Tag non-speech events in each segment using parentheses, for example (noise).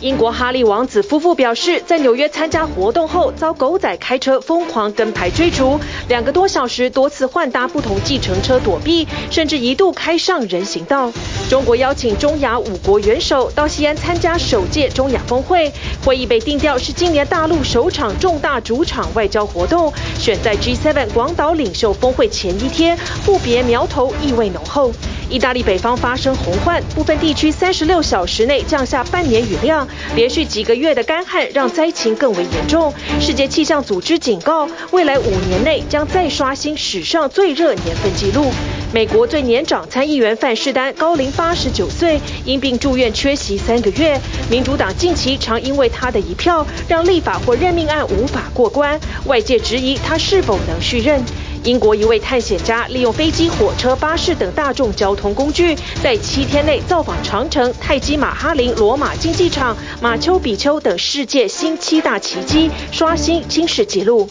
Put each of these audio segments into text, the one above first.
英国哈利王子夫妇表示，在纽约参加活动后，遭狗仔开车疯狂跟拍追逐，两个多小时多次换搭不同计程车躲避，甚至一度开上人行道。中国邀请中亚五国元首到西安参加首届中亚峰会，会议被定调是今年大陆首场重大主场外交活动，选在 G7 广岛领袖峰会前一天，互别苗头意味浓厚。意大利北方发生洪患，部分地区三十六小时内降下半年雨量，连续几个月的干旱让灾情更为严重。世界气象组织警告，未来五年内将再刷新史上最热年份纪录。美国最年长参议员范士丹高龄八十九岁，因病住院缺席三个月。民主党近期常因为他的一票，让立法或任命案无法过关，外界质疑他是否能续任。英国一位探险家利用飞机、火车、巴士等大众交通工具，在七天内造访长城、泰姬玛哈林、罗马竞技场、马丘比丘等世界新七大奇迹，刷新新史纪录。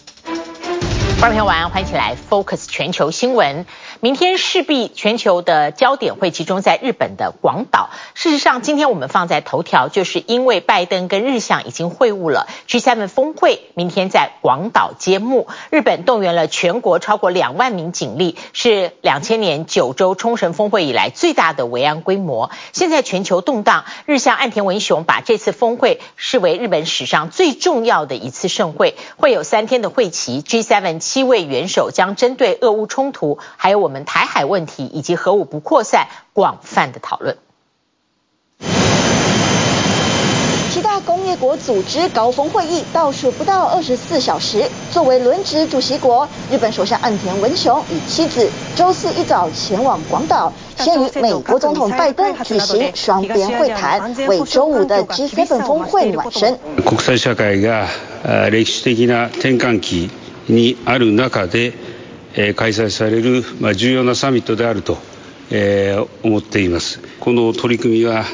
观众朋友，欢迎起来 Focus 全球新闻。明天势必全球的焦点会集中在日本的广岛。事实上，今天我们放在头条，就是因为拜登跟日相已经会晤了，G7 峰会明天在广岛揭幕。日本动员了全国超过两万名警力，是两千年九州冲绳峰会以来最大的维安规模。现在全球动荡，日相岸田文雄把这次峰会视为日本史上最重要的一次盛会，会有三天的会期，G7 七位元首将针对俄乌冲突，还有我我们台海问题以及核武不扩散广泛的讨论。七大工业国组织高峰会议倒数不到二十四小时，作为轮值主席国，日本首相岸田文雄与妻子周四一早前往广岛，先与美国总统拜登举行双边会谈，为周五的 G7 峰会暖身。国际社会が历史的な転换期にある中で 開催される重要なサミットであると思っています。この取り組みは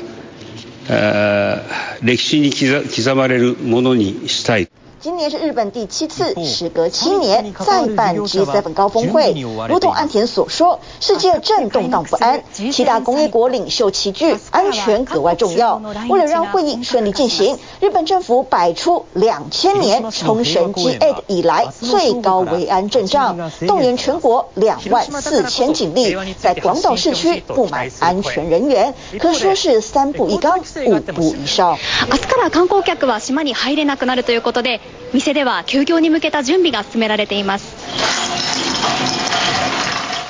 歴史に刻まれるものにしたい。今年是日本第七次，时隔七年再办 G7 高峰会。如同岸田所说，世界正动荡不安，七大工业国领袖齐聚，安全格外重要。为了让会议顺利进行，日本政府摆出两千年冲绳 G8 以来最高维安阵仗，动员全国两万四千警力，在广岛市区布满安全人员，可说是三步一岗，五步一哨。明日から观光客は岛に入れなくなるということで。 店では休业に向けた准备が进められています。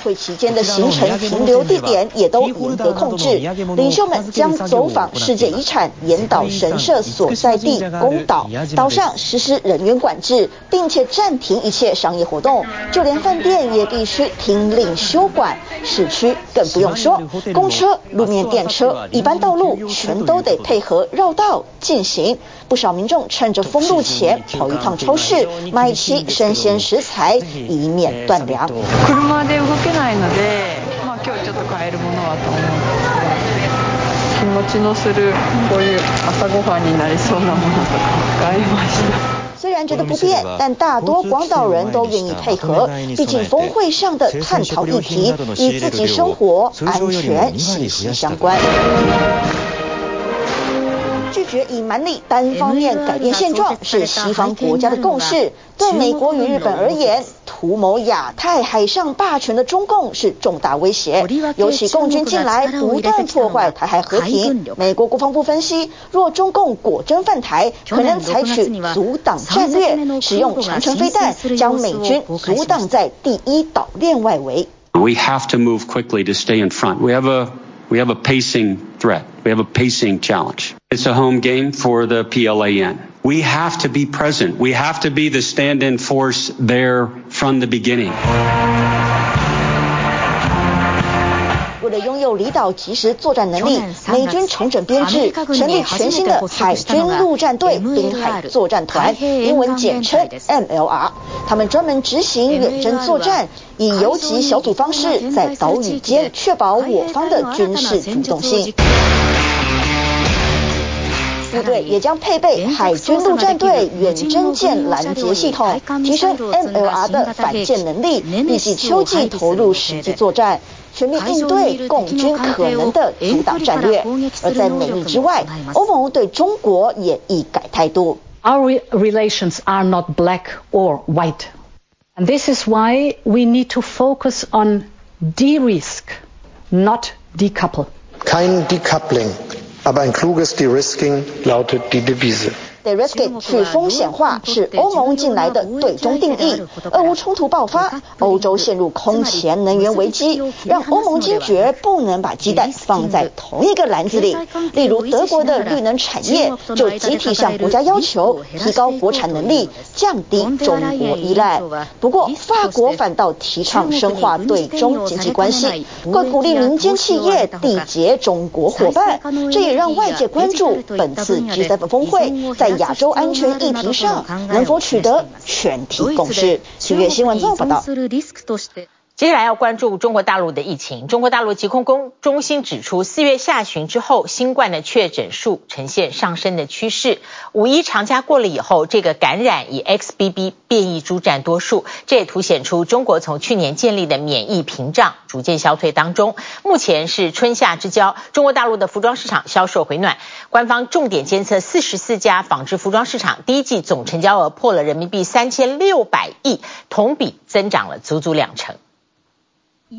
会期间的行程、停留地点也都严格控制，领袖们将走访世界遗产严岛神社所在地宫岛，岛上实施人员管制，并且暂停一切商业活动，就连饭店也必须停令休馆。市区更不用说，公车、路面电车、一般道路全都得配合绕道进行。 不少民众趁着封路前跑一趟超市，买齐生鲜食材，以免断粮。虽然觉得不便，(laughs) 但大多广岛人都愿意配合，毕竟峰会上的探讨议题与自己生活安全息息相关。拒绝以蛮力单方面改变现状是西方国家的共识。对美国与日本而言，图谋亚太海上霸权的中共是重大威胁。尤其共军近来不断破坏台海和平。美国国防部分析，若中共果真犯台，可能采取阻挡战略，使用长程飞弹将美军阻挡在第一岛链外围。We have to move quickly to stay in front. We have a we have a pacing threat. We have a pacing challenge. It's a home game for the PLAN. We have to be present. We have to be the stand-in force there from the beginning. 了拥有离岛及时作战能力，美军重整编制，成立全新的海军陆战队滨海作战团，英文简称 MLR。他们专门执行远征作战，以游击小组方式在岛屿间确保我方的军事主动性。部队也将配备海军陆战队远征舰拦截系统，提升 MLR 的反舰能力。预计秋季投入实际作战。全面应对共军可能的阻挡战略。而在美日之外，欧盟对中国也一改态度。Our relations are not black or white, and this is why we need to focus on de-risk, not decouple. Kein decoupling, aber ein kluges de-risking lautet die Devise. De-risking 去风险化是欧盟近来的对中定义。俄乌冲突爆发，欧洲陷入空前能源危机，让欧盟惊觉不能把鸡蛋放在同一个篮子里。例如德国的绿能产业就集体向国家要求提高国产能力，降低中国依赖。不过法国反倒提倡深化对中经济关系，更鼓励民间企业缔结中国伙伴。这也让外界关注本次 G7 峰会在。亚洲安全议题上能否取得全体共识？七月新闻报道。接下来要关注中国大陆的疫情。中国大陆疾控工中心指出，四月下旬之后，新冠的确诊数呈现上升的趋势。五一长假过了以后，这个感染以 XBB 变异株占多数，这也凸显出中国从去年建立的免疫屏障逐渐消退当中。目前是春夏之交，中国大陆的服装市场销售回暖。官方重点监测四十四家纺织服装市场，第一季总成交额破了人民币三千六百亿，同比增长了足足两成。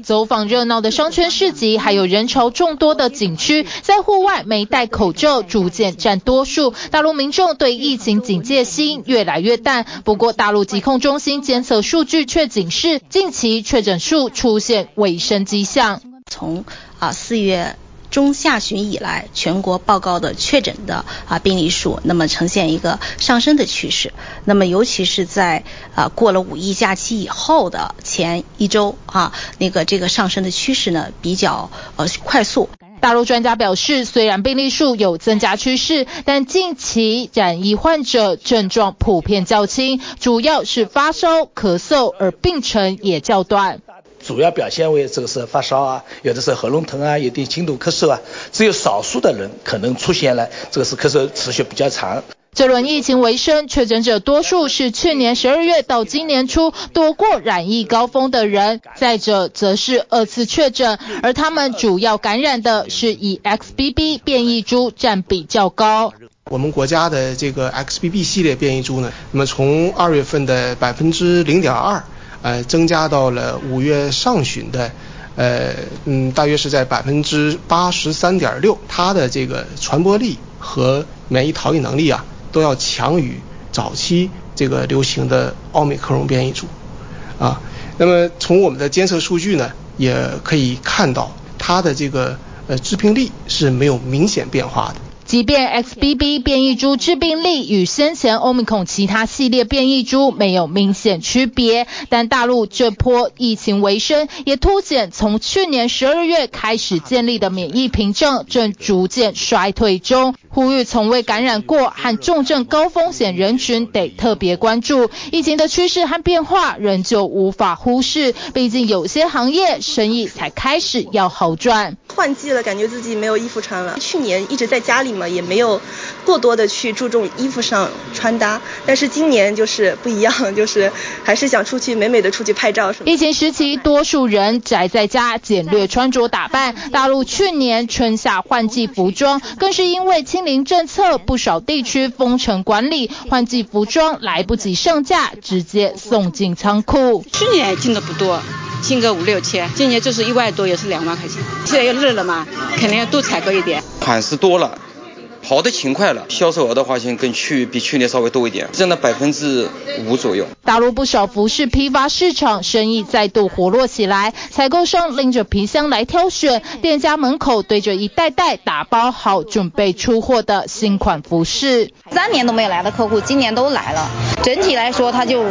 走访热闹的商圈市集，还有人潮众多的景区，在户外没戴口罩逐渐占多数。大陆民众对疫情警戒心越来越淡。不过，大陆疾控中心监测数据却警示，近期确诊数出现卫生迹象。从啊四月。中下旬以来，全国报告的确诊的啊病例数，那么呈现一个上升的趋势。那么尤其是在啊过了五一假期以后的前一周啊，那个这个上升的趋势呢比较呃快速。大陆专家表示，虽然病例数有增加趋势，但近期染疫患者症状普遍较轻，主要是发烧、咳嗽，而病程也较短。主要表现为这个是发烧啊，有的是喉咙疼啊，有点轻度咳嗽啊，只有少数的人可能出现了这个是咳嗽持续比较长。这轮疫情为生，确诊者多数是去年十二月到今年初躲过染疫高峰的人，再者则是二次确诊，而他们主要感染的是以 XBB 变异株占比较高。我们国家的这个 XBB 系列变异株呢，那么从二月份的百分之零点二。呃，增加到了五月上旬的，呃，嗯，大约是在百分之八十三点六，它的这个传播力和免疫逃逸能力啊，都要强于早期这个流行的奥密克戎变异株，啊，那么从我们的监测数据呢，也可以看到它的这个呃致病力是没有明显变化的。即便 XBB 变异株致病力与先前 Omicron 其他系列变异株没有明显区别，但大陆这波疫情尾声也凸显从去年十二月开始建立的免疫屏障正逐渐衰退中。呼吁从未感染过和重症高风险人群得特别关注疫情的趋势和变化，仍旧无法忽视。毕竟有些行业生意才开始要好转。换季了，感觉自己没有衣服穿了。去年一直在家里嘛，也没有过多的去注重衣服上穿搭。但是今年就是不一样，就是还是想出去美美的出去拍照什么。疫情时期，多数人宅在家，简略穿着打扮。大陆去年春夏换季服装，更是因为清零政策，不少地区封城管理，换季服装来不及上架，直接送进仓库。去年进的不多。进个五六千，今年就是一万多，也是两万块钱。现在又热了嘛，肯定要多采购一点。款式多了。跑的勤快了，销售额的话，现跟去比去年稍微多一点，占了百分之五左右。大陆不少服饰批发市场生意再度活络起来，采购商拎着皮箱来挑选，店家门口堆着一袋袋打包好准备出货的新款服饰。三年都没有来的客户，今年都来了。整体来说，它就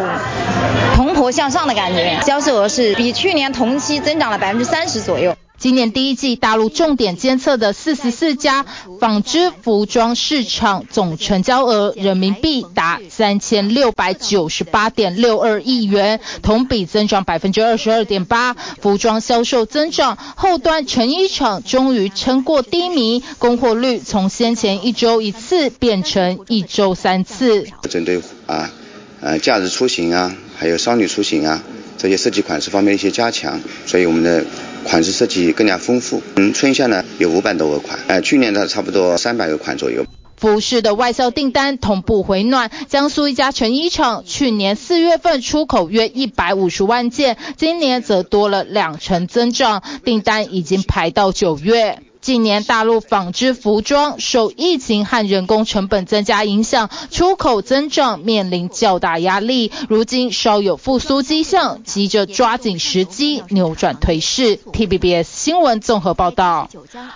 蓬勃向上的感觉，销售额是比去年同期增长了百分之三十左右。今年第一季，大陆重点监测的四十四家纺织服装市场总成交额人民币达三千六百九十八点六二亿元，同比增长百分之二十二点八。服装销售增长，后端成衣厂终于撑过低迷，供货率从先前一周一次变成一周三次。针对啊，呃，假日出行啊，还有商旅出行啊，这些设计款式方面一些加强，所以我们的。款式设计更加丰富。嗯，春夏呢有五百多个款，呃，去年的差不多三百个款左右。服饰的外销订单同步回暖，江苏一家成衣厂去年四月份出口约一百五十万件，今年则多了两成增长，订单已经排到九月。近年大陆纺织服装受疫情和人工成本增加影响，出口增长面临较大压力。如今稍有复苏迹象，急着抓紧时机扭转颓势。TVBS 新闻综合报道。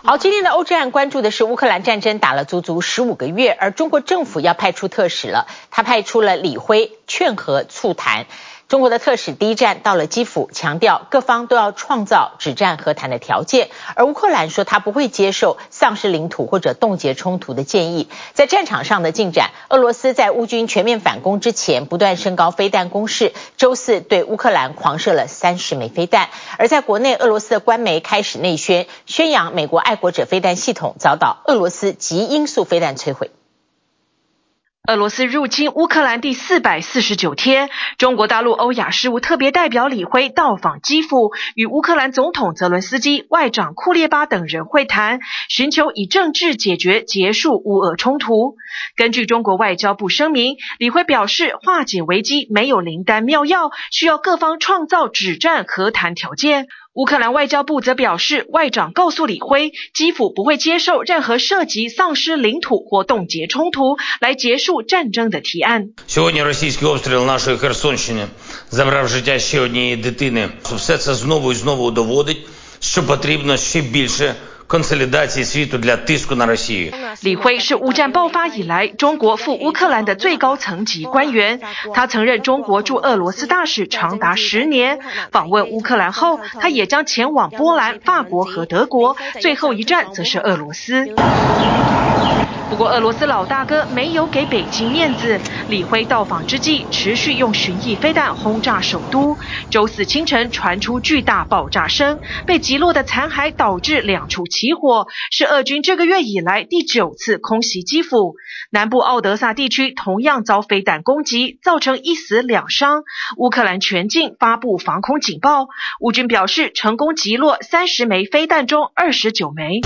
好，今天的欧战关注的是乌克兰战争打了足足十五个月，而中国政府要派出特使了，他派出了李辉劝和促谈。中国的特使第一站到了基辅，强调各方都要创造止战和谈的条件。而乌克兰说他不会接受丧失领土或者冻结冲突的建议。在战场上的进展，俄罗斯在乌军全面反攻之前不断升高飞弹攻势，周四对乌克兰狂射了三十枚飞弹。而在国内，俄罗斯的官媒开始内宣，宣扬美国爱国者飞弹系统遭到俄罗斯极音速飞弹摧毁。俄罗斯入侵乌克兰第四百四十九天，中国大陆欧亚事务特别代表李辉到访基辅，与乌克兰总统泽伦斯基、外长库列巴等人会谈，寻求以政治解决结束乌俄冲突。根据中国外交部声明，李辉表示，化解危机没有灵丹妙药，需要各方创造止战和谈条件。乌克兰外交部则表示，外长告诉李辉，基辅不会接受任何涉及丧失领土或冻结冲突来结束战争的提案。李辉是乌战爆发以来中国赴乌克兰的最高层级官员，他曾任中国驻俄罗斯大使长达十年。访问乌克兰后，他也将前往波兰、法国和德国，最后一站则是俄罗斯。不过，俄罗斯老大哥没有给北京面子。李辉到访之际，持续用巡弋飞弹轰炸首都。周四清晨传出巨大爆炸声，被击落的残骸导致两处起火，是俄军这个月以来第九次空袭基辅。南部奥德萨地区同样遭飞弹攻击，造成一死两伤。乌克兰全境发布防空警报。乌军表示，成功击落三十枚飞弹中二十九枚。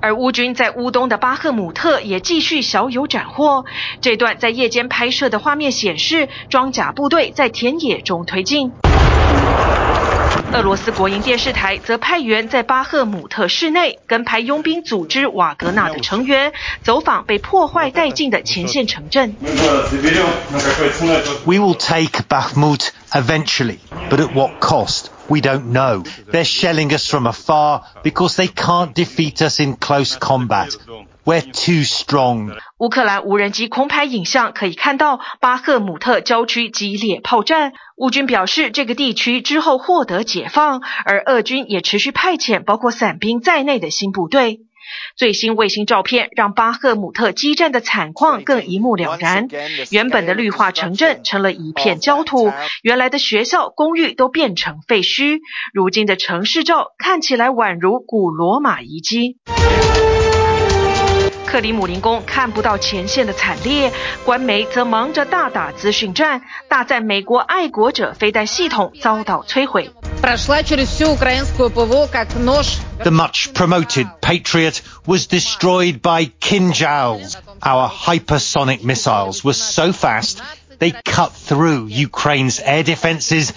而乌军在乌东的巴赫姆特也继续小有斩获。这段在夜间拍摄的画面显示，装甲部队在田野中推进。俄罗斯国营电视台则派员在巴赫姆特市内跟拍佣兵组织瓦格纳的成员走访被破坏殆尽的前线城镇。We will take Bakhmut eventually, but at what cost? We don't know. They're shelling us from afar because they can't defeat us in close combat. 乌克兰无人机空拍影像可以看到巴赫姆特郊区激烈炮战。乌军表示，这个地区之后获得解放，而俄军也持续派遣包括伞兵在内的新部队。最新卫星照片让巴赫姆特激战的惨况更一目了然。原本的绿化城镇成了一片焦土，原来的学校、公寓都变成废墟。如今的城市照看起来宛如古罗马遗迹。克里姆林宫看不到前线的惨烈，官媒则忙着大打资讯战，大赞美国爱国者飞弹系统遭到摧毁。The much promoted Patriot was destroyed by Kinjal. Our hypersonic missiles were so fast they cut through Ukraine's air defenses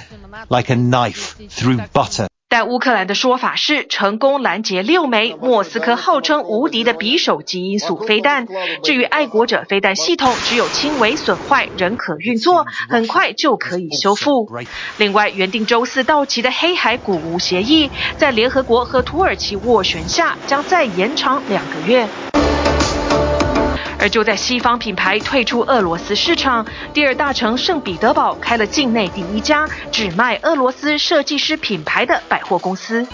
like a knife through butter. 但乌克兰的说法是成功拦截六枚莫斯科号称无敌的匕首极音速飞弹。至于爱国者飞弹系统，只有轻微损坏，仍可运作，很快就可以修复。另外，原定周四到期的黑海古屋协议，在联合国和土耳其斡旋下，将再延长两个月。而就在西方品牌退出俄罗斯市场，第二大城圣彼得堡开了境内第一家只卖俄罗斯设计师品牌的百货公司。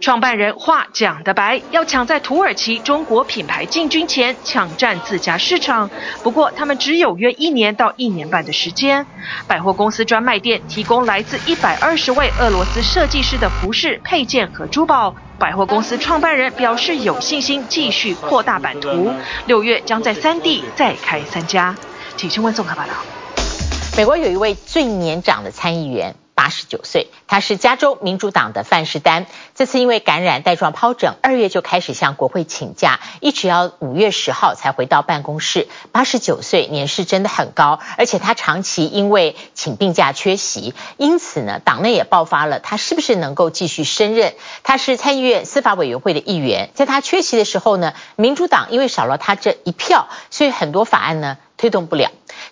创办人话讲得白，要抢在土耳其中国品牌进军前抢占自家市场。不过，他们只有约一年到一年半的时间。百货公司专卖店提供来自一百二十位俄罗斯设计师的服饰、配件和珠宝。百货公司创办人表示有信心继续扩大版图，六月将在三地再开三家。请新闻综合报道。美国有一位最年长的参议员。八十九岁，他是加州民主党的范士丹。这次因为感染带状疱疹，二月就开始向国会请假，一直要五月十号才回到办公室。八十九岁，年事真的很高，而且他长期因为请病假缺席，因此呢，党内也爆发了他是不是能够继续升任。他是参议院司法委员会的议员，在他缺席的时候呢，民主党因为少了他这一票，所以很多法案呢推动不了。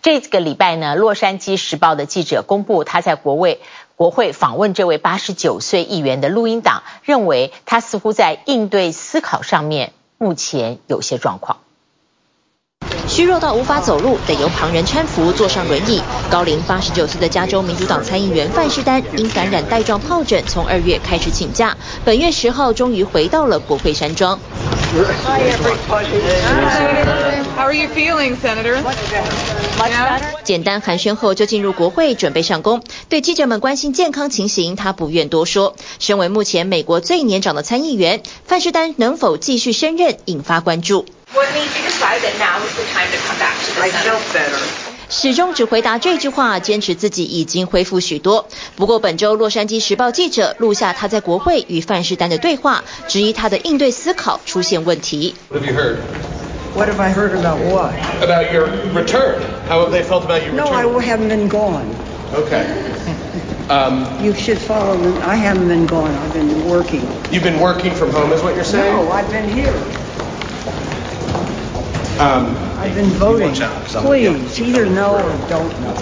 这个礼拜呢，《洛杉矶时报》的记者公布他在国会国会访问这位八十九岁议员的录音档，认为他似乎在应对思考上面目前有些状况。虚弱到无法走路，得由旁人搀扶坐上轮椅。高龄八十九岁的加州民主党参议员范士丹因感染带状疱疹，从二月开始请假，本月十号终于回到了国会山庄。How are you feeling, Senator? Much better. 简单寒暄后就进入国会准备上工。对记者们关心健康情形，他不愿多说。身为目前美国最年长的参议员，范士丹能否继续升任，引发关注。What made you decide that now is the time to come back to the Senate? I felt better. 始终只回答这句话，坚持自己已经恢复许多。不过本周《洛杉矶时报》记者录下他在国会与范士丹的对话，质疑他的应对思考出现问题。What have you heard? What have I heard about what? About your return. How have they felt about your return? No, I haven't been gone. Okay. (laughs) Um, you should follow them. I haven't been gone. I've been working. You've been working from home, is what you're saying? No, I've been here. Um, I've been voting. Please, either know or don't know.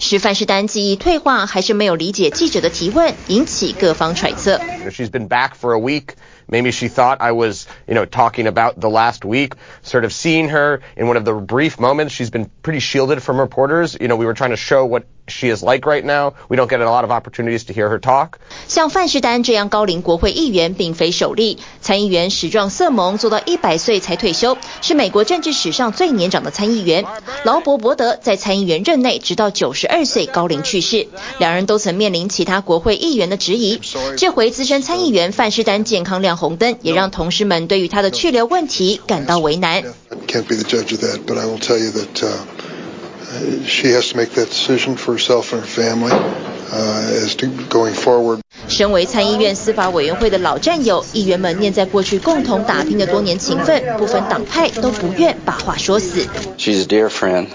是范士丹记忆退化，还是没有理解记者的提问，引起各方揣测。She's been back for a week. Maybe she thought I was, you know, talking about the last week. Sort of seeing her in one of the brief moments. She's been pretty shielded from reporters. You know, we were trying to show what she is like right now. We don't get a lot of opportunities to hear her talk. 像范士丹这样高龄国会议员并非首例，参议员史壮瑟蒙做到一百岁才退休，是美国政治史上最年长的参议员。劳勃伯德在参议员任内直到九十二岁高龄去世，两人都曾面临其他国会议员的质疑。这回资深参议员范士丹健康亮红灯，也让同事们对于他的去留问题感到为难。Can't be the judge of that, but I will tell you that, uh, she has to make that decision for herself and her family, uh, as to going forward. 身为参议院司法委员会的老战友，议员们念在过去共同打拼的多年情分，不分党派都不愿把话说死。She's a dear friend.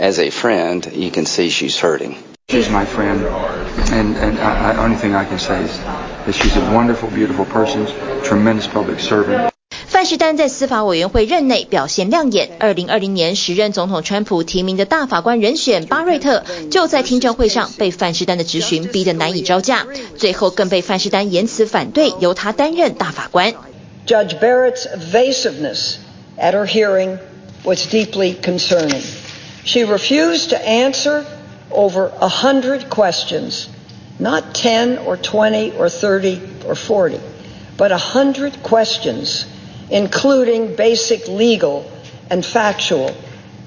As a friend, you can see she's hurting. She's my friend, and and I, I, only thing I can say is that she's a wonderful, beautiful person, tremendous public servant. 范士丹在司法委员会任内表现亮眼。二零二零年时任总统川普提名的大法官人选巴瑞特，就在听证会上被范士丹的质询逼得难以招架，最后更被范士丹严词反对，由他担任大法官。Judge Barrett's evasiveness at her hearing was deeply concerning. She refused to answer over a hundred questions, not ten or twenty or thirty or forty, but a hundred questions. Including basic legal and factual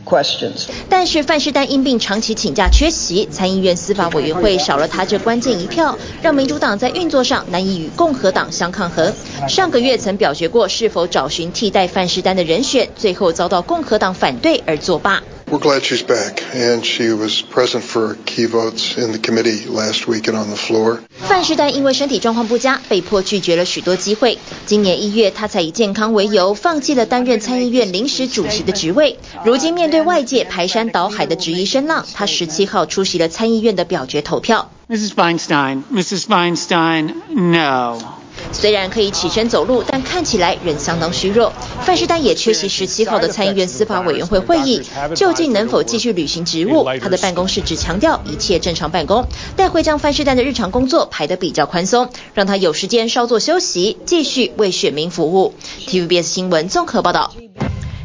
questions. 但是范士丹因病长期请假缺席，参议院司法委员会少了他这关键一票，让民主党在运作上难以与共和党相抗衡。上个月曾表决过是否找寻替代范士丹的人选，最后遭到共和党反对而作罢。We're glad she's back, and she was present for key votes in the committee last week and on the floor. 范士丹因为身体状况不佳，被迫拒绝了许多机会。今年一月，他才以健康为由，放弃了担任参议院临时主席的职位。如今面对外界排山倒海的质疑声浪，他十七号出席了参议院的表决投票。Mrs. Feinstein, Mrs. Feinstein, no. 虽然可以起身走路，但看起来仍相当虚弱。范士丹也缺席十七号的参议院司法委员会会议，究竟能否继续履行职务？他的办公室只强调一切正常办公，但会将范士丹的日常工作排得比较宽松，让他有时间稍作休息，继续为选民服务。TVBS 新闻综合报道。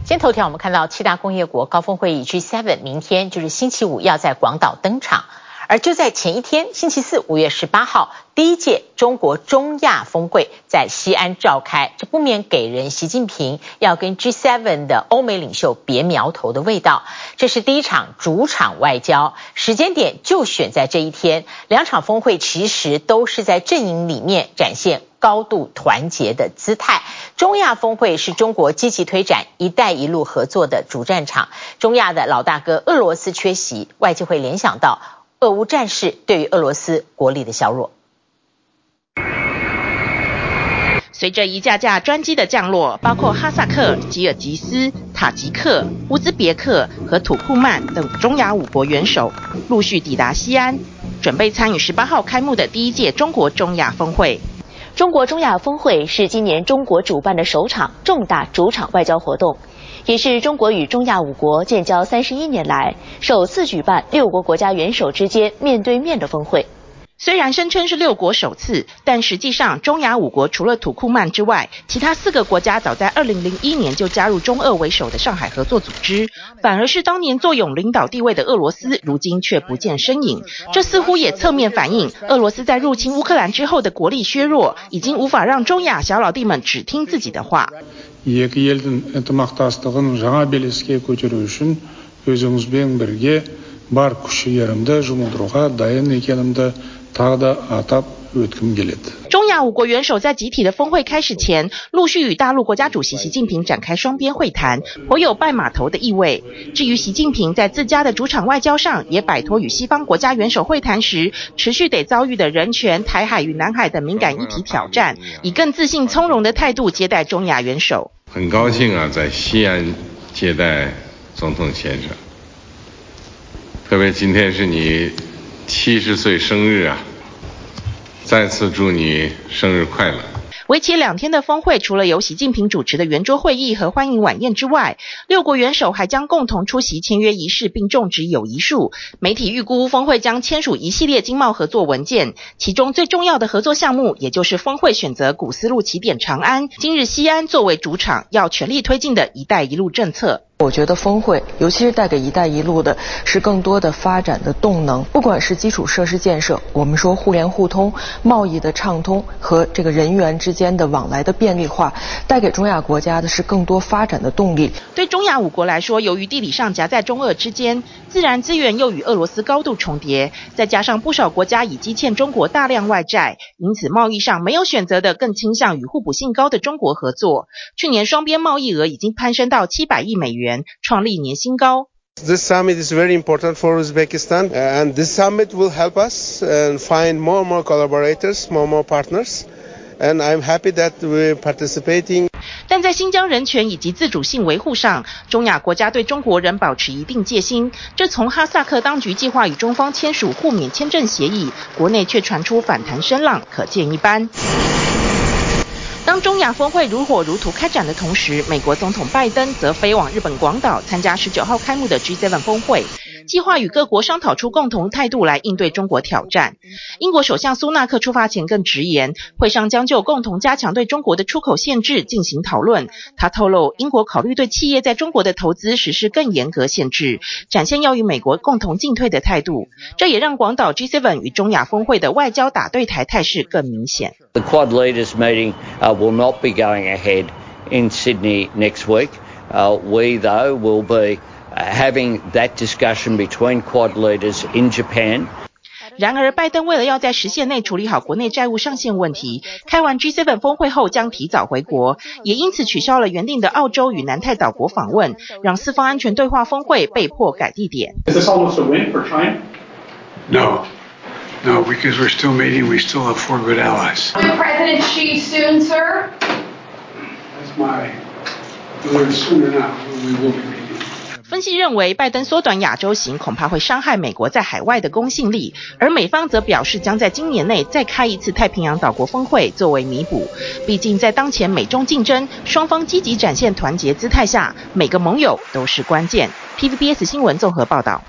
先头条我们看到七大工业国高峰会议 G7 明天就是星期五要在广岛登场。而就在前一天，星期四，五月十八号，第一届中国中亚峰会在西安召开，这不免给人习近平要跟 G7 的欧美领袖别苗头的味道。这是第一场主场外交，时间点就选在这一天。两场峰会其实都是在阵营里面展现高度团结的姿态。中亚峰会是中国积极推展“一带一路”合作的主战场，中亚的老大哥俄罗斯缺席，外界会联想到。俄乌战事对于俄罗斯国力的削弱。随着一架架专机的降落，包括哈萨克、吉尔吉斯、塔吉克、乌兹别克和土库曼等中亚五国元首陆续抵达西安，准备参与十八号开幕的第一届中国中亚峰会。中国中亚峰会是今年中国主办的首场重大主场外交活动。也是中国与中亚五国建交三十一年来首次举办六国国家元首之间面对面的峰会。虽然声称是六国首次，但实际上中亚五国除了土库曼之外，其他四个国家早在二零零一年就加入中俄为首的上海合作组织，反而是当年坐拥领导地位的俄罗斯，如今却不见身影。这似乎也侧面反映俄罗斯在入侵乌克兰之后的国力削弱，已经无法让中亚小老弟们只听自己的话。екі елдің ынтымақтастығын жаңа белеске көтеру үшін өзіңізбен бірге бар күш жігерімді жұмылдыруға дайын екенімді тағы да атап өткім келеді中亚五国元首在集体的峰会开始前，陆续与大陆国家主席习近平展开双边会谈，颇有拜码头的意味。至于习近平在自家的主场外交上，也摆脱与西方国家元首会谈时持续得遭遇的人权、台海与南海等敏感议题挑战，以更自信从容的态度接待中亚元首。 很高兴啊，在西安接待总统先生。特别今天是你七十岁生日啊，再次祝你生日快乐。为期两天的峰会，除了由习近平主持的圆桌会议和欢迎晚宴之外，六国元首还将共同出席签约仪式并种植友谊树。媒体预估峰会将签署一系列经贸合作文件，其中最重要的合作项目，也就是峰会选择古丝路起点长安，今日西安作为主场，要全力推进的一带一路政策。我觉得峰会，尤其是带给“一带一路”的是更多的发展的动能。不管是基础设施建设，我们说互联互通、贸易的畅通和这个人员之间的往来的便利化，带给中亚国家的是更多发展的动力。对中亚五国来说，由于地理上夹在中俄之间，自然资源又与俄罗斯高度重叠，再加上不少国家已积欠中国大量外债，因此贸易上没有选择的，更倾向与互补性高的中国合作。去年双边贸易额已经攀升到七百亿美元。创历年新高。This summit is very important for Uzbekistan, and this summit will help us and find more and more collaborators, more and more partners, and I'm happy that we're participating. 但在新疆人权以及自主性维护上，中亚国家对中国仍保持一定戒心。这从哈萨克当局计划与中方签署互免签证协议，国内却传出反弹声浪，可见一斑。当中亚峰会如火如荼开展的同时，美国总统拜登则飞往日本广岛参加十九号开幕的 G7 峰会，计划与各国商讨出共同态度来应对中国挑战。英国首相苏纳克出发前更直言，会上将就共同加强对中国的出口限制进行讨论。他透露，英国考虑对企业在中国的投资实施更严格限制，展现要与美国共同进退的态度。这也让广岛 G7 与中亚峰会的外交打对台态势更明显。The Quad leaders meeting will not be going ahead in Sydney next week. We, though, will be having that discussion between Quad leaders in Japan. 然而，拜登为了要在时限内处理好国内债务上限问题，开完 G7 峰会后将提早回国，也因此取消了原定的澳洲与南太岛国访问，让四方安全对话峰会被迫改地点。Is this almost a win for China? No. No, because we're still meeting. We still have four good allies. President Xi soon, sir. That's my word. Sooner now, we will be meeting. 分析认为，拜登缩短亚洲行恐怕会伤害美国在海外的公信力，而美方则表示将在今年内再开一次太平洋岛国峰会作为弥补。毕竟在当前美中竞争、双方积极展现团结姿态下，每个盟友都是关键。PVBS 新闻综合报道。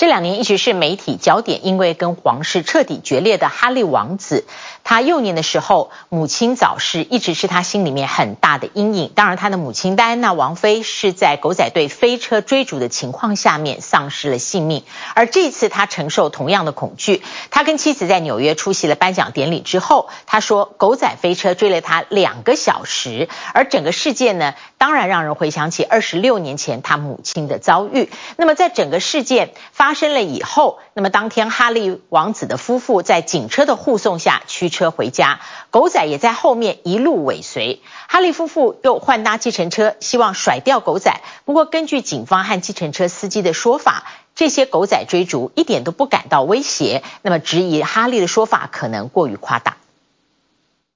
这两年一直是媒体焦点，因为跟皇室彻底决裂的哈利王子，他幼年的时候母亲早逝，一直是他心里面很大的阴影。当然，他的母亲戴安娜王妃是在狗仔队飞车追逐的情况下面丧失了性命，而这次他承受同样的恐惧。他跟妻子在纽约出席了颁奖典礼之后，他说狗仔飞车追了他两个小时，而整个事件呢，当然让人回想起二十六年前他母亲的遭遇。那么在整个事件发生了以后，那么当天哈利王子的夫妇在警车的护送下驱车回家，狗仔也在后面一路尾随。哈利夫妇又换搭计程车，希望甩掉狗仔。不过根据警方和计程车司机的说法，这些狗仔追逐一点都不感到威胁。那么质疑哈利的说法可能过于夸大。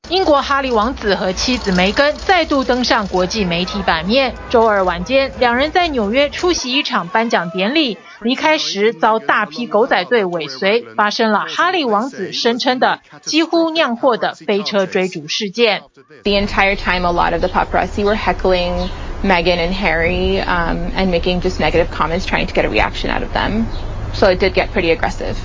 英国哈利王子和妻子梅根再度登上国际媒体版面。周二晚间，两人在纽约出席一场颁奖典礼，离开时遭大批狗仔队尾随，发生了哈利王子声称的几乎酿祸的飞车追逐事件。The entire time, a lot of the paparazzi were heckling Meghan and Harry, um, and making just negative comments, trying to get a reaction out of them. So it did get pretty aggressive.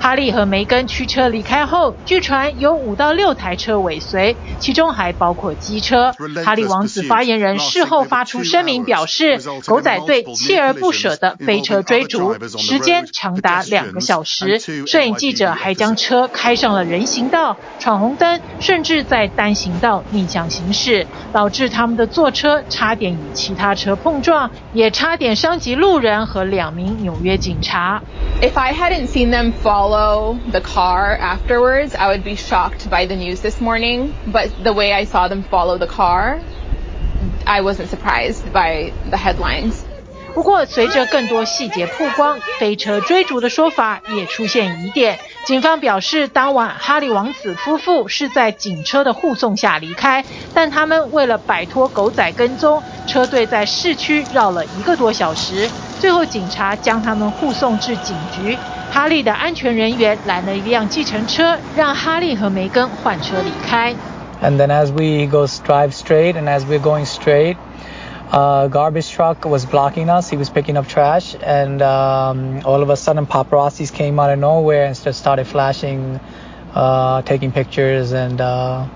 哈利和梅根驱车离开后，据传有五到六台车尾随，其中还包括机车。哈利王子发言人事后发出声明表示，狗仔队锲而不舍的飞车追逐，时间长达两个小时。摄影记者还将车开上了人行道，闯红灯，甚至在单行道逆向行驶，导致他们的坐车差点与其他车碰撞，也差点伤及路人和两名纽约警察。If I hadn't seen them fall follow the car afterwards, I would be shocked by the news this morning. But the way I saw them follow the car, I wasn't surprised by the headlines. 不过，随着更多细节曝光，飞车追逐的说法也出现疑点。警方表示，当晚哈利王子夫妇是在警车的护送下离开，但他们为了摆脱狗仔跟踪，车队在市区绕了一个多小时，最后警察将他们护送至警局。哈利的安全人员拦了一辆计程车，让哈利和梅根换车离开。And then as we go drive straight, and as we're going straight, a garbage truck was blocking us. He was picking up trash, and um, all of a sudden, paparazzis came out of nowhere and just started flashing, uh, taking pictures, and uh,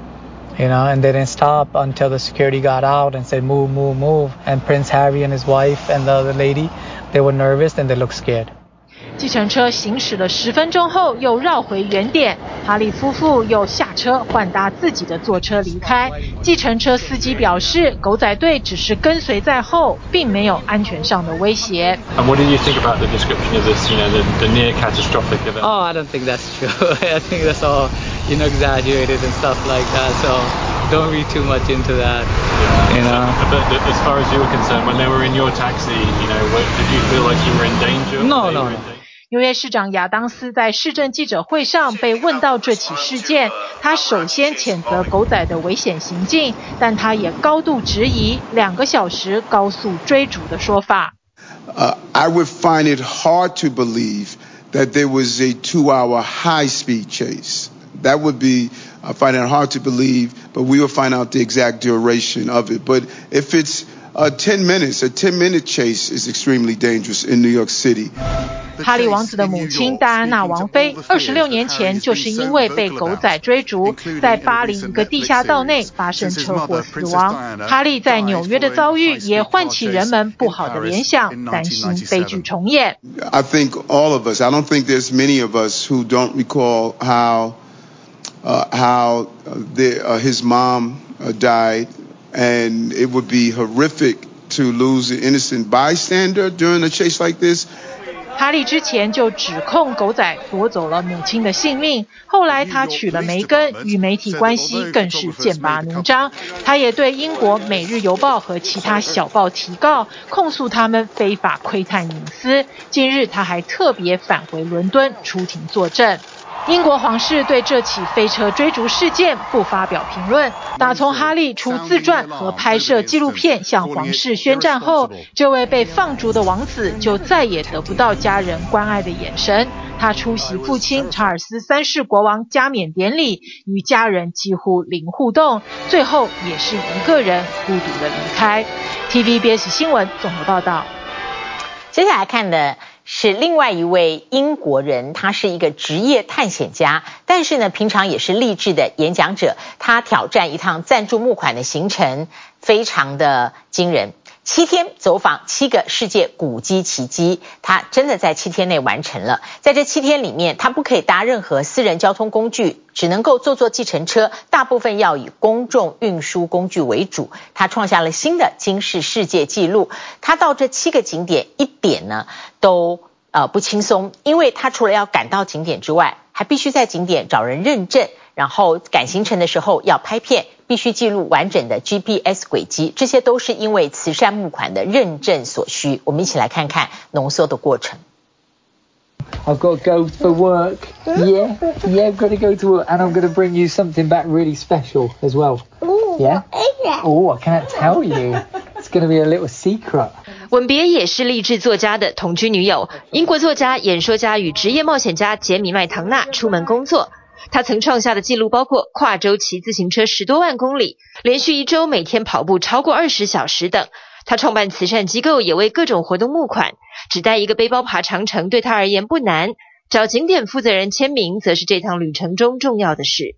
you know, and they didn't stop until the security got out and said, "Move, move, move." And Prince Harry and his wife and the other lady, they were nervous and they looked scared. 计程车行驶了十分钟后，又绕回原点。哈利夫妇又下车换搭自己的坐车离开。计程车司机表示，狗仔队只是跟随在后，并没有安全上的威胁。And what did you think about the description of this? You know, the, the near catastrophic event. Oh, I don't think that's true. I think that's all, you know, exaggerated and stuff like that. So don't read too much into that. You know. But as far as you were concerned, when they were in your taxi, you know, did you feel like you were in danger? No, no. 纽约市长亚当斯在市政记者会上被问到这起事件，他首先谴责狗仔的危险行径，但他也高度质疑两个小时高速追逐的说法。Uh, I would find it hard to believe that there was a two-hour high-speed chase. That would be, I find it hard to believe, but we will find out the exact duration of it. But if it's uh, 10 minutes, a 10-minute chase is extremely dangerous in New York City. 哈利王子的母亲戴安娜王妃，二十六年前就是因为被狗仔追逐，在巴黎一个地下道内发生车祸死亡。哈利在纽约的遭遇也唤起人们不好的联想，担心悲剧重演。I think all of us, I don't think there's many of us who don't recall how, uh, How the, uh, his mom died, and it would be horrific to lose an innocent bystander during a chase like this. 哈利之前就指控狗仔夺走了母亲的性命，后来他娶了梅根，与媒体关系更是剑拔弩张。他也对英国《每日邮报》和其他小报提告，控诉他们非法窥探隐私。近日他还特别返回伦敦出庭作证。英国皇室对这起飞车追逐事件不发表评论。打从哈利出自传和拍摄纪录片向皇室宣战后，这位被放逐的王子就再也得不到家人关爱的眼神。他出席父亲查尔斯三世国王加冕典礼，与家人几乎零互动，最后也是一个人孤独的离开。TVBS 新闻综合报道。接下来看的。是另外一位英国人，他是一个职业探险家，但是呢，平常也是励志的演讲者。他挑战一趟赞助募款的行程，非常的惊人。七天走访七个世界古迹奇迹，他真的在七天内完成了。在这七天里面，他不可以搭任何私人交通工具，只能够坐坐计程车，大部分要以公众运输工具为主。他创下了新的惊世世界纪录。他到这七个景点一点呢都呃不轻松，因为他除了要赶到景点之外，还必须在景点找人认证，然后赶行程的时候要拍片。必须记录完整的 GPS 轨迹，这些都是因为慈善募款的认证所需。我们一起来看看浓缩的过程。I've got to go for work. Yeah, yeah, I've got to go to work, and I'm going to bring you something back really special as well. Yeah. Oh, I can't tell you. It's going to be a little secret. 吻别也是励志作家的同居女友，英国作家、演说家与职业冒险家杰米麦唐纳出门工作。他曾创下的记录包括跨州骑自行车十多万公里，连续一周每天跑步超过二十小时等。他创办慈善机构，也为各种活动募款。只带一个背包爬长城对他而言不难，找景点负责人签名则是这趟旅程中重要的事。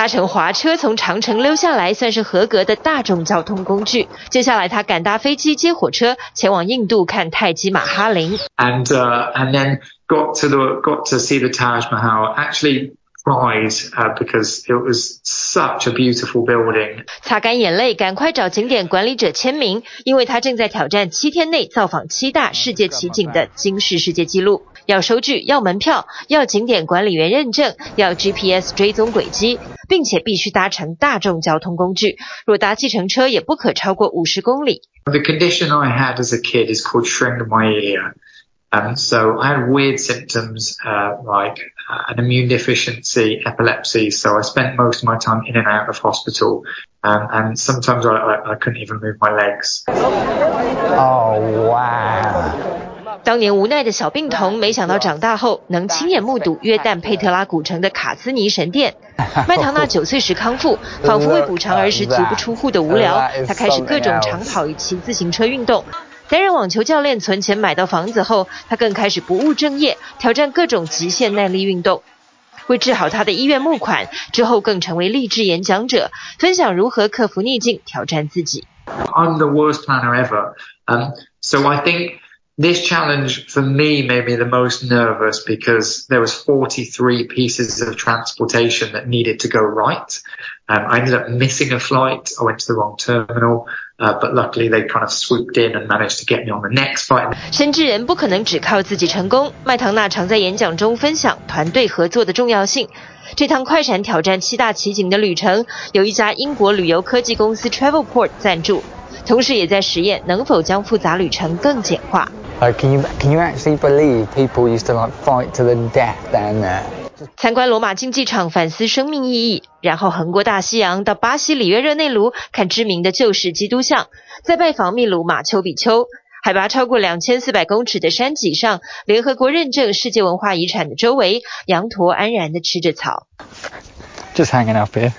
搭乘滑车从长城溜下来，算是合格的大众交通工具。接下来他赶搭飞机接火车前往印度看泰姬玛哈陵。And, uh, and then got to the got to see the Taj Mahal. Actually cried uh, because it was such a beautiful building. 擦干眼泪，赶快找景点管理者签名，因为他正在挑战七天内造访七大世界奇景的惊世世界纪录。要收据，要门票，要景点管理员认证，要 GPS 追踪轨迹，并且必须搭乘大众交通工具。若搭计程车，也不可超过五十公里。The condition I had as a kid is called Shringemyelia. Um, so I had weird symptoms, uh, like uh, an immune deficiency, epilepsy. So I spent most of my time in and out of hospital. Um, and sometimes I, I, I couldn't even move my legs. Oh, wow. 当年无奈的小病童，没想到长大后能亲眼目睹约旦佩特拉古城的卡斯尼神殿。麦唐纳九岁时康复，(laughs) 仿佛为补偿儿时足不出户的无聊，(laughs) 他开始各种长跑与骑自行车运动。担任网球教练，存钱买到房子后，他更开始不务正业，挑战各种极限耐力运动。为治好他的医院募款，之后更成为励志演讲者，分享如何克服逆境，挑战自己。I'm the worst planner ever. Um, so I think this challenge for me made me the most nervous because there was 43 pieces of transportation that needed to go right. Um, I ended up missing a flight. I went to the wrong terminal. Uh, but luckily they kind of swooped in and managed to get me on the next flight. 深知人不可能只靠自己成功，麦唐纳常在演讲中分享团队合作的重要性。这趟快闪挑战七大奇景的旅程，由一家英国旅游科技公司 Travelport 赞助， 同时也在实验能否将复杂旅程更简化。Uh, can you can you actually believe people used to like fight to the death down there? 参观罗马竞技场，反思生命意义，然后横过大西洋到巴西里约热内卢看知名的旧式基督像，再拜访秘鲁马丘比丘，海拔超过两千四百公尺的山脊上，联合国认证世界文化遗产的周围，羊驼安然地吃着草。Just hanging out here.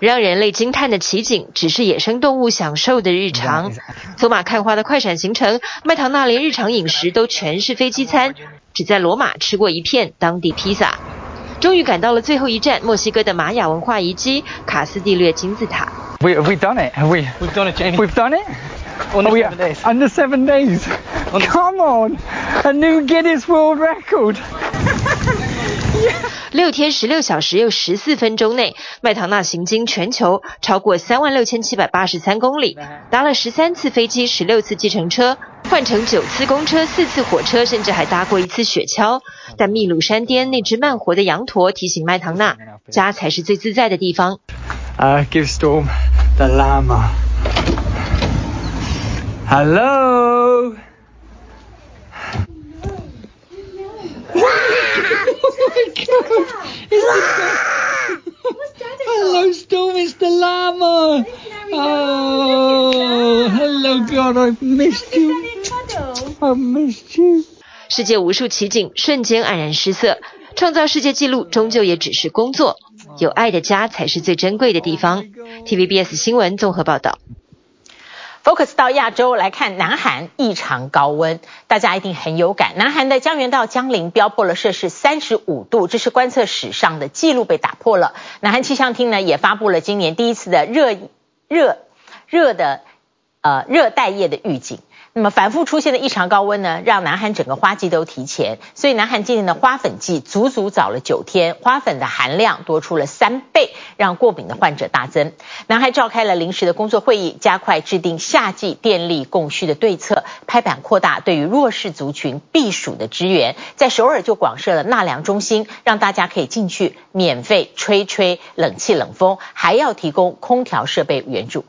让人类惊叹的奇景，只是野生动物享受的日常。走马看花的快闪行程，麦唐纳连日常饮食都全是飞机餐，只在罗马吃过一片当地披萨。终于赶到了最后一站，墨西哥的玛雅文化遗迹卡斯蒂略金字塔。We have we done it? Have we? We've done it, Jamie. We've done it. Under seven days. Under seven days. Come on, a new Guinness World Record. (laughs) 六天十六小时又十四分钟内，麦唐纳行经全球超过三万六千七百八十三公里，搭了十三次飞机，十六次计程车，换乘九次公车，四次火车，甚至还搭过一次雪橇。但秘鲁山巅那只慢活的羊驼提醒麦唐纳，家才是最自在的地方。Uh, give Storm the llama. Hello. Hello, Storm, it's the llama. Oh, hello, God, I've missed you. I've missed you. 世界无数奇景瞬间黯然失色，创造世界纪录终究也只是工作。有爱的家才是最珍贵的地方。TVBS 新闻综合报道。Focus 到亚洲来看，南韩异常高温，大家一定很有感。南韩的江原道江陵飙破了摄氏三十五度，这是观测史上的记录被打破了。南韩气象厅呢也发布了今年第一次的热热热的呃热带夜的预警。那么反复出现的异常高温呢，让南韩整个花季都提前，所以南韩今年的花粉季足足早了九天，花粉的含量多出了三倍，让过敏的患者大增。南韩召开了临时的工作会议，加快制定夏季电力供需的对策，拍板扩大对于弱势族群避暑的支援，在首尔就广设了纳凉中心，让大家可以进去免费吹吹冷气冷风，还要提供空调设备援助。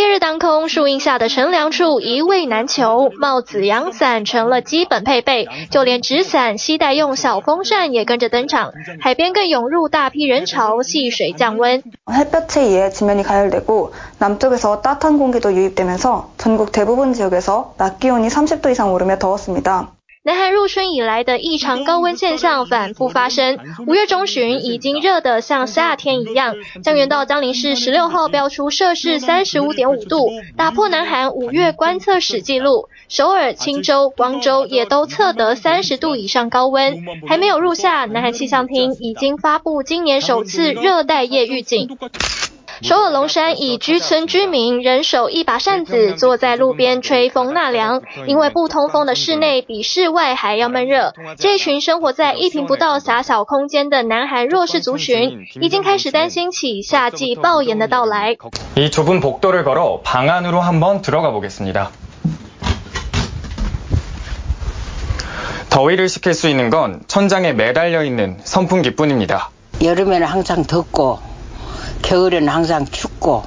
烈日当空，树荫下的乘凉处一位难求，帽子、阳伞成了基本配备，就连纸伞、携带用小风扇也跟着登场。海边更涌入大批人潮，戏水降温。햇볕에의해지면이가열되고남쪽에서따뜻한공기도유입되면서전국대부분지역에서낮기온이30度以上오르며더웠습니다。 南韩入春以来的异常高温现象反复发生，五月中旬已经热得像夏天一样。江原道江陵市十六号标出摄氏三十五点五度，打破南韩五月观测史纪录。首尔、青州、光州也都测得三十度以上高温。还没有入夏，南韩气象厅已经发布今年首次热带夜预警。首尔龙山以居村居民人手一把扇子，坐在路边吹风纳凉。因为不通风的室内比室外还要闷热，这一群生活在一坪不到狭小空间的南韩弱势族群，已经开始担心起夏季爆炎的到来。이좁은복도를걸어방안으로한번들어가보겠습니다 더위를식힐수있는건천장에매달려있는선풍기뿐입니다 여름에는항상덥고 겨울에는 항상 춥고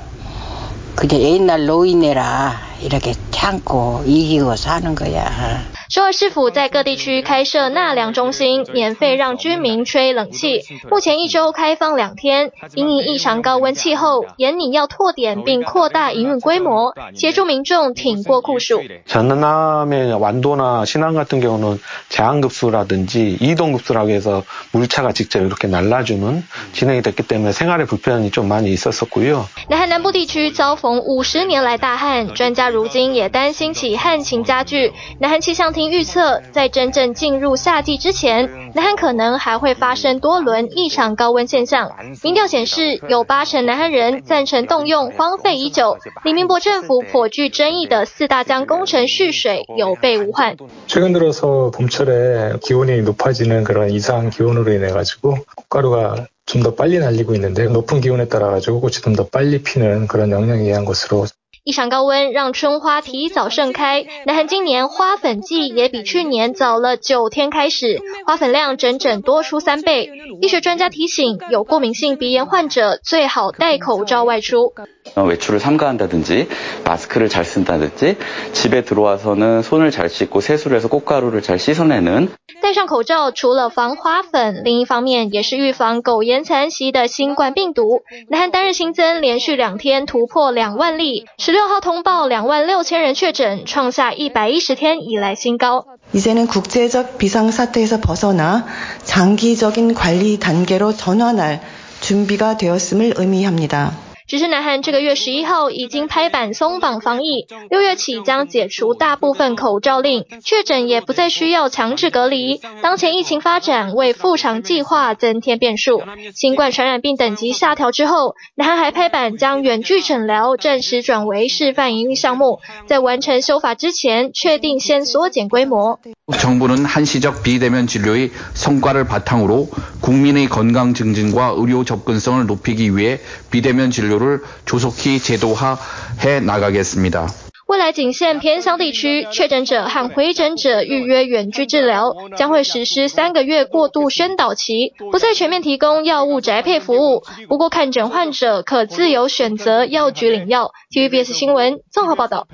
그게 옛날 노인네라 이렇게 참고 이기고 사는 거야. 首尔市府在各地区开设纳凉中心，免费让居民吹冷气。目前一周开放两天。因应异常高温气候，严拟要拓点并扩大营运规模，协助民众挺过酷暑。 전남의 완도나 신안 같은 경우는 제한급수라든지 이동급수라고 해서 물차가 직접 이렇게 날라주는 진행이 됐기 때문에 생활에 불편이 좀 많이 있었었고요. 南韩南部地区遭逢五十年来大旱，专家如今也担心起旱情加剧。南韩气象 厅预测，在真正进入夏季之前，南韩可能还会发生多轮异常高温现象。民调显示，有八成南韩人赞成动用荒废已久、李明博政府颇具争议的四大江工程蓄水，有备无患。 최근 들어서 봄철에 기온이 높아지는 그런 이상 기온으로 인해 가지고 꽃가루가 좀 더 빨리 날리고 있는데 높은 기온에 따라 가지고 꽃이 좀 더 빨리 피는 그런 영향에 의한 것으로 一场高温让春花提早盛开，南韩今年花粉季也比去年早了九天开始，花粉量整整多出三倍。医学专家提醒，有过敏性鼻炎患者最好戴口罩外出。외출을 삼가한다든지 마스크를 잘 쓴다든지 집에 들어와서는 손을 잘 씻고 세수를 해서 꽃가루를 잘 씻어내는 戴上口罩，除了防花粉，另一方面也是预防苟延残息的新冠病毒。南韩单日新增连续两天突破两万例，十六号通报两万六千人确诊，创下一百一十天以来新高。 이제는국제적 비상사태에서 벗어나 장기적인 관리 단계로 전환할 준비가 되었음을 의미합니다。 只是南韩这个月十一号已经拍板松绑防疫，六月起将解除大部分口罩令，确诊也不再需要强制隔离。当前疫情发展为复常计划增添变数，新冠传染病等级下调之后，南韩还拍板将远距诊疗暂时转为示范营运项目，在完成修法之前，确定先缩减规模。 정부는 한시적 비대면 진료의 성과를 바탕으로 국민의 건강 증진과 의료 접근성을 높이기 위해 비대면 진료 를 조속히 제도화해 나가겠습니다。 未来仅限偏乡地区确诊者和回诊者预约远距治疗，将会实施三个月过渡宣导期，不再全面提供药物宅配服务。不过看诊患者可自由选择药局领药。TVBS 新闻综合报道。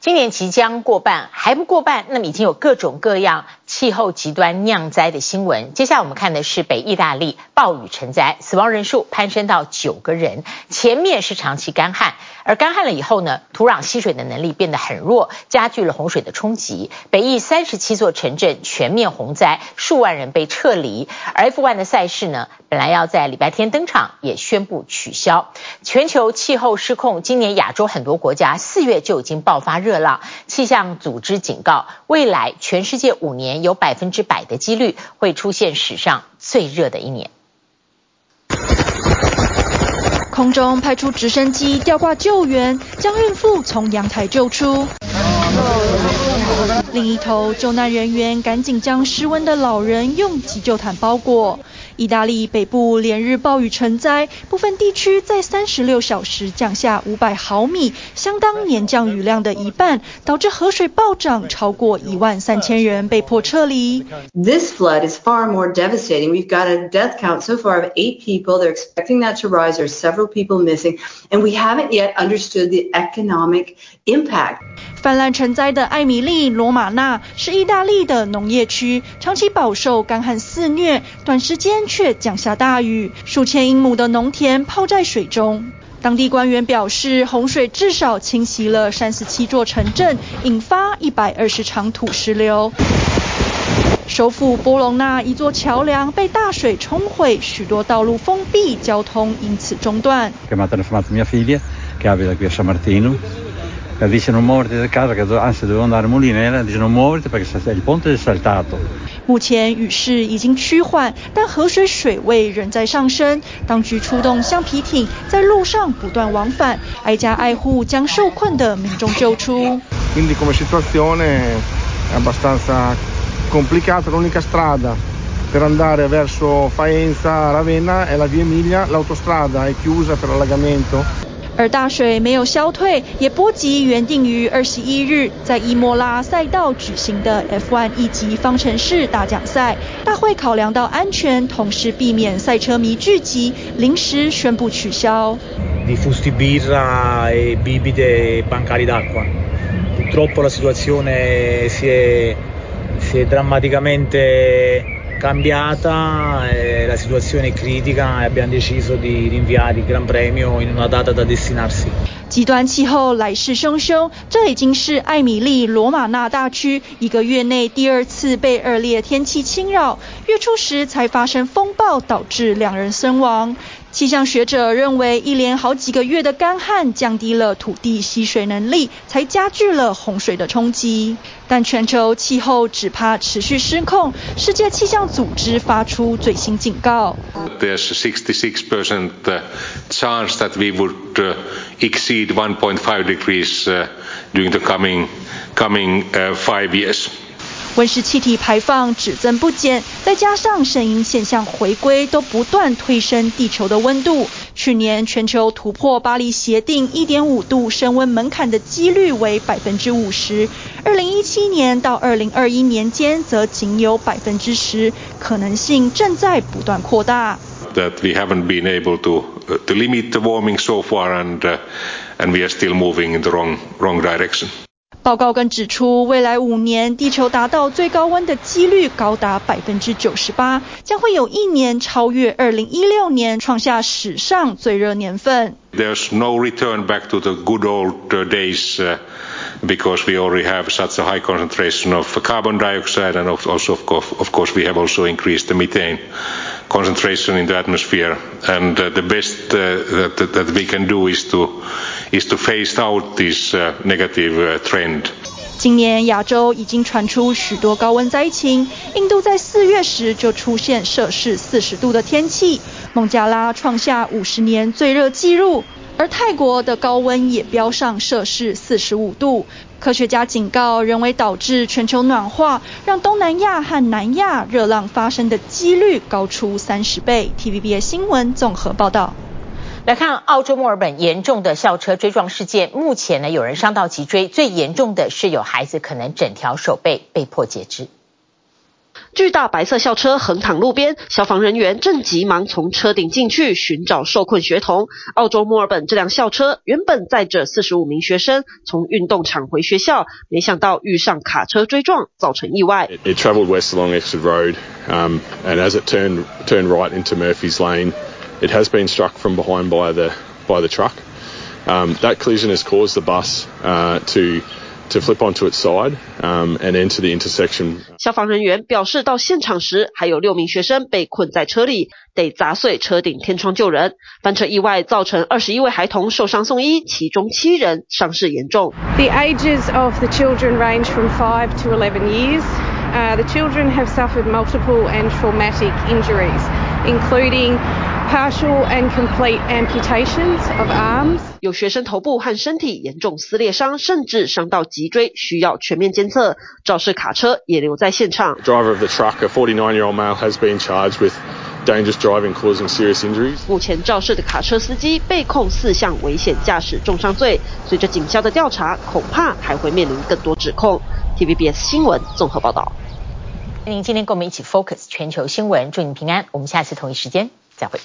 今年即将过半，还不过半，那么已经有各种各样 气候极端酿灾的新闻。接下来我们看的是北意大利暴雨成灾，死亡人数攀升到九个人。前面是长期干旱，而干旱了以后呢，土壤吸水的能力变得很弱，加剧了洪水的冲击。北意三十七座城镇全面洪灾，数万人被撤离。而 F1 的赛事呢，本来要在礼拜天登场，也宣布取消。全球气候失控，今年亚洲很多国家四月就已经爆发热浪。气象组织警告，未来全世界五年有百分之百的几率会出现史上最热的一年。空中派出直升机吊挂救援，将孕妇从阳台救出。另一头，救难人员赶紧将失温的老人用急救毯包裹。意大利北部连日暴雨成灾，部分地区在三十六小时降下五百毫米，相当年降雨量的一半，导致河水暴涨，超过一万三千人被迫撤离。This flood is far more devastating. We've got a death count so far of eight people. They're expecting that to rise. There's several people missing, and we haven't yet understood the economic impact. 泛滥成灾的艾米利罗马纳是意大利的农业区，长期饱受干旱肆虐，短时间却降下大雨，数千英亩的农田泡在水中。当地官员表示，洪水至少侵袭了三十七座城镇，引发一百二十场土石流。首府波隆纳一座桥梁被大水冲毁，许多道路封闭，交通因此中断。目前雨势已经趋缓，但河水水位仍在上升。当局出动橡皮艇在路上不断往返，挨家挨户将受困的民众救出。而大水没有消退，也波及原定于二十一日在伊莫拉赛道举行的 F1 一级方程式大奖赛。大会考量到安全，同时避免赛车迷聚集，临时宣布取消。极端气候来势汹汹，这已经是艾米利罗马纳大区一个月内第二次被恶劣天气侵扰。月初时才发生风暴，导致两人身亡。气象学者认为，一连好几个月的干旱降低了土地吸水能力，才加剧了洪水的冲击。但全球气候只怕持续失控，世界气象组织发出最新警告。There's a 66% chance that we would exceed 1.5 degrees during the coming coming five years. 温室气体排放只增不减，再加上圣婴现象回归，都不断推升地球的温度。去年全球突破巴黎协定一点五度升温门槛的几率为百分之五十，二零一七年到二零二一年间则仅有百分之十，可能性正在不断扩大。That we haven't been able to to limit the warming so far, and and we are still moving in the wrong wrong direction. 报告更指出，未来五年地球达到最高温的几率高达百分之九十八，将会有一年超越二零一六年，创下史上最热年份。There's no return back to the good old days, because we already have such a high concentration of carbon dioxide, and also of course, we have also increased the methane concentration in the atmosphere. And uh, the best uh, that that we can do is to is to phase out this uh, negative trend. 今年亚洲已经传出许多高温灾情，印度在四月时就出现摄氏四十度的天气，孟加拉创下五十年最热纪录，而泰国的高温也飙上摄氏四十五度。科学家警告，人为导致全球暖化，让东南亚和南亚热浪发生的几率高出三十倍。TVBS 新闻综合报道。来看澳洲墨尔本严重的校车追撞事件，目前呢有人伤到脊椎，最严重的是有孩子可能整条手背被迫截肢。巨大白色校车横躺路边，消防人员正急忙从车顶进去寻找受困学童。澳洲墨尔本这辆校车原本载着四十五名学生从运动场回学校，没想到遇上卡车追撞，造成意外。It, it traveled west along Exford Road, um, and as it turned turned right into Murphy's Lane, it has been struck from behind by the by the truck. Um, that collision has caused the bus uh, to to flip onto its side um, and enter the intersection. 消防人员表示，到现场时还有六名学生被困在车里，得砸碎车顶天窗救人。翻车意外造成二十一位孩童受伤送医，其中七人伤势严重。The ages of the children range from five to eleven years. Uh, the children have suffered multiple and traumatic injuries, including partial and complete amputations of arms. 有学生头部和身体严重撕裂伤，甚至伤到脊椎，需要全面监测。肇事卡车也留在现场。Driver of the truck, a 49-year-old male, has been charged with dangerous driving causing serious injuries. 目前肇事的卡车司机被控四项危险驾驶重伤罪。随着警消的调查，恐怕还会面临更多指控。TVBS 新闻综合报道。您今天跟我们一起 focus 全球新闻，祝您平安。我们下次同一时间再会。